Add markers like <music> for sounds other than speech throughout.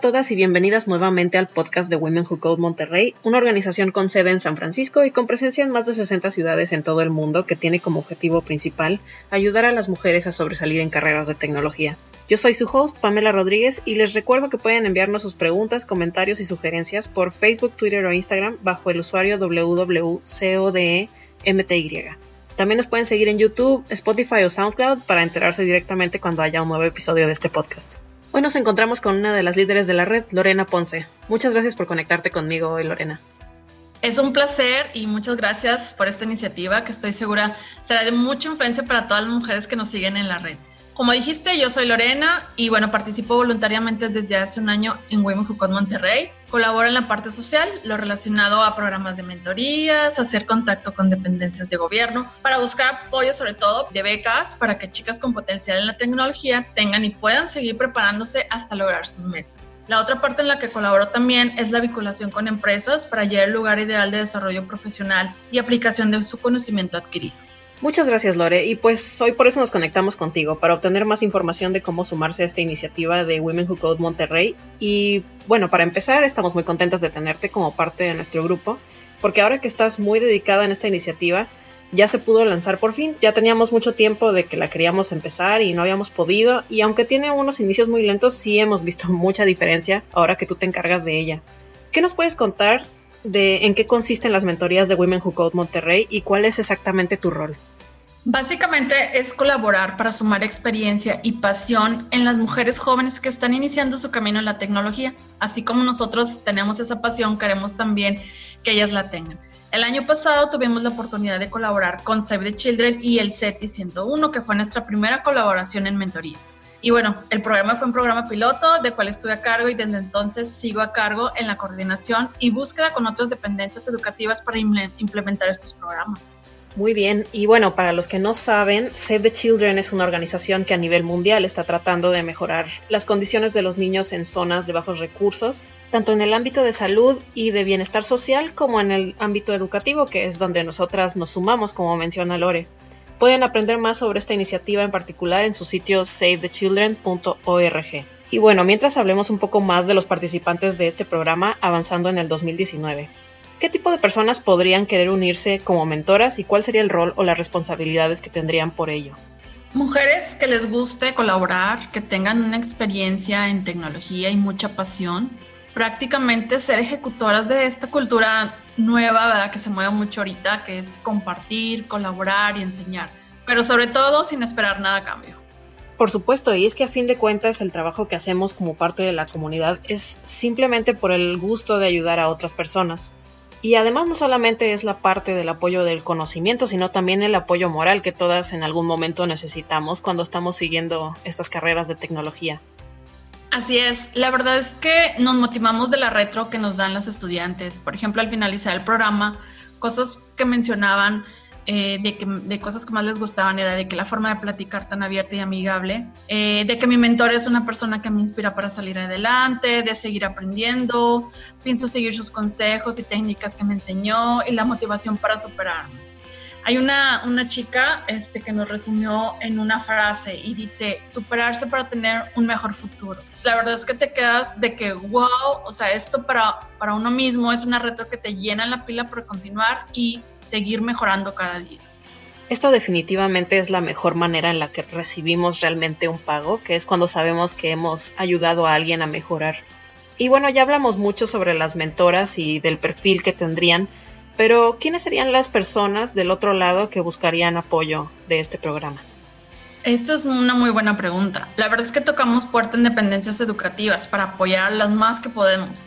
a todas y bienvenidas nuevamente al podcast de Women Who Code Monterrey, una organización con sede en San Francisco y con presencia en más de 60 ciudades en todo el mundo que tiene como objetivo principal ayudar a las mujeres a sobresalir en carreras de tecnología. Yo soy su host, Pamela Rodríguez, y les recuerdo que pueden enviarnos sus preguntas, comentarios y sugerencias por Facebook, Twitter o Instagram bajo el usuario www.codemty. También nos pueden seguir en YouTube, Spotify o SoundCloud para enterarse directamente cuando haya un nuevo episodio de este podcast. Hoy nos encontramos con una de las líderes de la red, Lorena Ponce. Muchas gracias por conectarte conmigo hoy, Lorena. Es un placer y muchas gracias por esta iniciativa que estoy segura será de mucha influencia para todas las mujeres que nos siguen en la red. Como dijiste, yo soy Lorena y bueno, participo voluntariamente desde hace un año en Who Monterrey. Colaboro en la parte social, lo relacionado a programas de mentorías, hacer contacto con dependencias de gobierno, para buscar apoyo sobre todo de becas para que chicas con potencial en la tecnología tengan y puedan seguir preparándose hasta lograr sus metas. La otra parte en la que colaboro también es la vinculación con empresas para hallar el lugar ideal de desarrollo profesional y aplicación de su conocimiento adquirido. Muchas gracias Lore. Y pues hoy por eso nos conectamos contigo para obtener más información de cómo sumarse a esta iniciativa de Women Who Code Monterrey. Y bueno, para empezar estamos muy contentas de tenerte como parte de nuestro grupo porque ahora que estás muy dedicada en esta iniciativa ya se pudo lanzar por fin, ya teníamos mucho tiempo de que la queríamos empezar y no habíamos podido. Y aunque tiene unos inicios muy lentos sí hemos visto <laughs> mucha diferencia ahora que tú te encargas de ella. ¿Qué nos puedes contar de en qué consisten las mentorías de Women Who Code Monterrey y cuál es exactamente tu rol. Básicamente es colaborar para sumar experiencia y pasión en las mujeres jóvenes que están iniciando su camino en la tecnología. Así como nosotros tenemos esa pasión, queremos también que ellas la tengan. El año pasado tuvimos la oportunidad de colaborar con Save the Children y el CETI 101, que fue nuestra primera colaboración en mentorías. Y bueno, el programa fue un programa piloto de cual estuve a cargo y desde entonces sigo a cargo en la coordinación y búsqueda con otras dependencias educativas para implementar estos programas. Muy bien, y bueno, para los que no saben, Save the Children es una organización que a nivel mundial está tratando de mejorar las condiciones de los niños en zonas de bajos recursos, tanto en el ámbito de salud y de bienestar social como en el ámbito educativo, que es donde nosotras nos sumamos, como menciona Lore. Pueden aprender más sobre esta iniciativa en particular en su sitio savethechildren.org. Y bueno, mientras hablemos un poco más de los participantes de este programa avanzando en el 2019. ¿Qué tipo de personas podrían querer unirse como mentoras y cuál sería el rol o las responsabilidades que tendrían por ello? Mujeres que les guste colaborar, que tengan una experiencia en tecnología y mucha pasión, prácticamente ser ejecutoras de esta cultura nueva, ¿verdad? que se mueve mucho ahorita, que es compartir, colaborar y enseñar, pero sobre todo sin esperar nada a cambio. Por supuesto, y es que a fin de cuentas el trabajo que hacemos como parte de la comunidad es simplemente por el gusto de ayudar a otras personas. Y además no solamente es la parte del apoyo del conocimiento, sino también el apoyo moral que todas en algún momento necesitamos cuando estamos siguiendo estas carreras de tecnología. Así es, la verdad es que nos motivamos de la retro que nos dan los estudiantes. Por ejemplo, al finalizar el programa, cosas que mencionaban eh, de, que, de cosas que más les gustaban era de que la forma de platicar tan abierta y amigable, eh, de que mi mentor es una persona que me inspira para salir adelante, de seguir aprendiendo, pienso seguir sus consejos y técnicas que me enseñó y la motivación para superarme. Hay una, una chica este, que nos resumió en una frase y dice, superarse para tener un mejor futuro. La verdad es que te quedas de que, wow, o sea, esto para, para uno mismo es una retro que te llena la pila por continuar y seguir mejorando cada día. Esto definitivamente es la mejor manera en la que recibimos realmente un pago, que es cuando sabemos que hemos ayudado a alguien a mejorar. Y bueno, ya hablamos mucho sobre las mentoras y del perfil que tendrían, pero, ¿quiénes serían las personas del otro lado que buscarían apoyo de este programa? Esta es una muy buena pregunta. La verdad es que tocamos puerta en dependencias educativas para apoyar las más que podemos.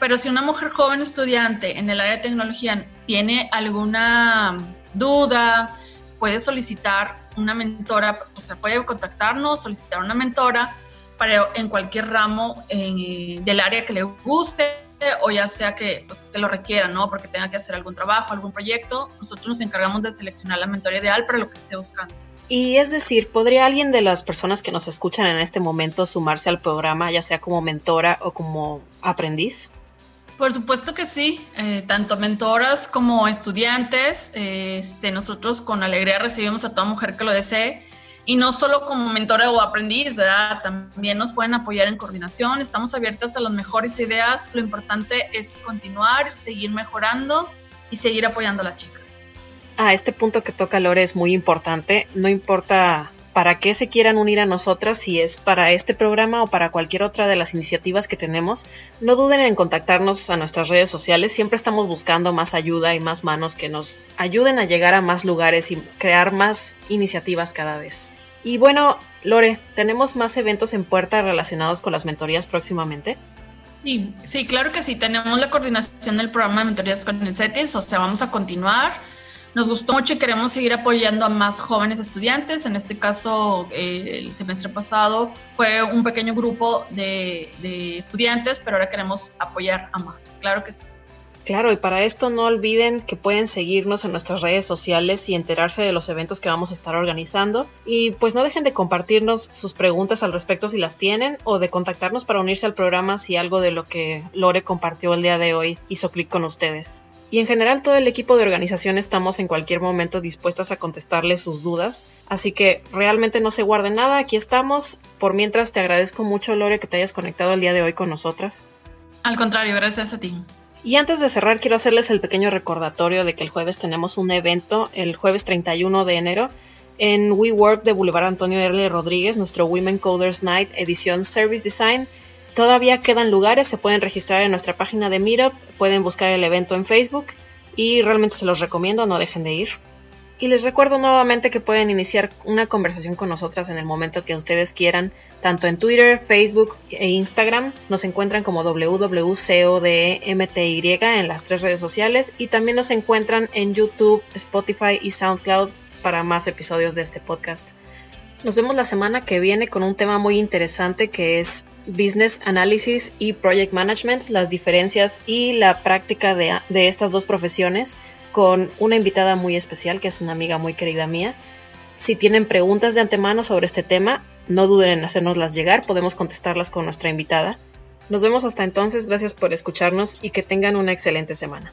Pero si una mujer joven estudiante en el área de tecnología tiene alguna duda, puede solicitar una mentora, o sea, puede contactarnos, solicitar una mentora para en cualquier ramo eh, del área que le guste o ya sea que, pues, lo requiera, ¿no? Porque tenga que hacer algún trabajo, algún proyecto, nosotros nos encargamos de seleccionar la mentoría ideal para lo que esté buscando. Y es decir, ¿podría alguien de las personas que nos escuchan en este momento sumarse al programa, ya sea como mentora o como aprendiz? Por supuesto que sí, eh, tanto mentoras como estudiantes. este, nosotros con alegría recibimos a toda mujer que lo desee y no solo como mentora o aprendiz. También nos pueden apoyar en coordinación, estamos abiertas a las mejores ideas, lo importante es continuar, seguir mejorando y seguir apoyando a las chicas. A este punto que toca Lore es muy importante, no importa para qué se quieran unir a nosotras, si es para este programa o para cualquier otra de las iniciativas que tenemos, no duden en contactarnos a nuestras redes sociales. Siempre estamos buscando más ayuda y más manos que nos ayuden a llegar a más lugares y crear más iniciativas cada vez. Y bueno, Lore, ¿tenemos más eventos en puerta relacionados con las mentorías próximamente? Sí, sí, claro que sí. Tenemos la coordinación del programa de mentorías con el CETIS, o sea, vamos a continuar nos gustó mucho y queremos seguir apoyando a más jóvenes estudiantes. En este caso, eh, el semestre pasado fue un pequeño grupo de, de estudiantes, pero ahora queremos apoyar a más. Claro que sí. Claro, y para esto no olviden que pueden seguirnos en nuestras redes sociales y enterarse de los eventos que vamos a estar organizando. Y pues no dejen de compartirnos sus preguntas al respecto si las tienen o de contactarnos para unirse al programa si algo de lo que Lore compartió el día de hoy hizo clic con ustedes y en general todo el equipo de organización estamos en cualquier momento dispuestas a contestarles sus dudas, así que realmente no se guarden nada, aquí estamos. Por mientras te agradezco mucho Lore que te hayas conectado el día de hoy con nosotras. Al contrario, gracias a ti. Y antes de cerrar quiero hacerles el pequeño recordatorio de que el jueves tenemos un evento, el jueves 31 de enero, en WeWork de Boulevard Antonio R. Rodríguez, nuestro Women Coders Night edición Service Design Todavía quedan lugares, se pueden registrar en nuestra página de Meetup, pueden buscar el evento en Facebook y realmente se los recomiendo, no dejen de ir. Y les recuerdo nuevamente que pueden iniciar una conversación con nosotras en el momento que ustedes quieran, tanto en Twitter, Facebook e Instagram. Nos encuentran como WWCODMTY en las tres redes sociales y también nos encuentran en YouTube, Spotify y SoundCloud para más episodios de este podcast. Nos vemos la semana que viene con un tema muy interesante que es Business Analysis y Project Management, las diferencias y la práctica de, estas dos profesiones con una invitada muy especial que es una amiga muy querida mía. Si tienen preguntas de antemano sobre este tema, no duden en hacérnoslas llegar, podemos contestarlas con nuestra invitada. Nos vemos hasta entonces, gracias por escucharnos y que tengan una excelente semana.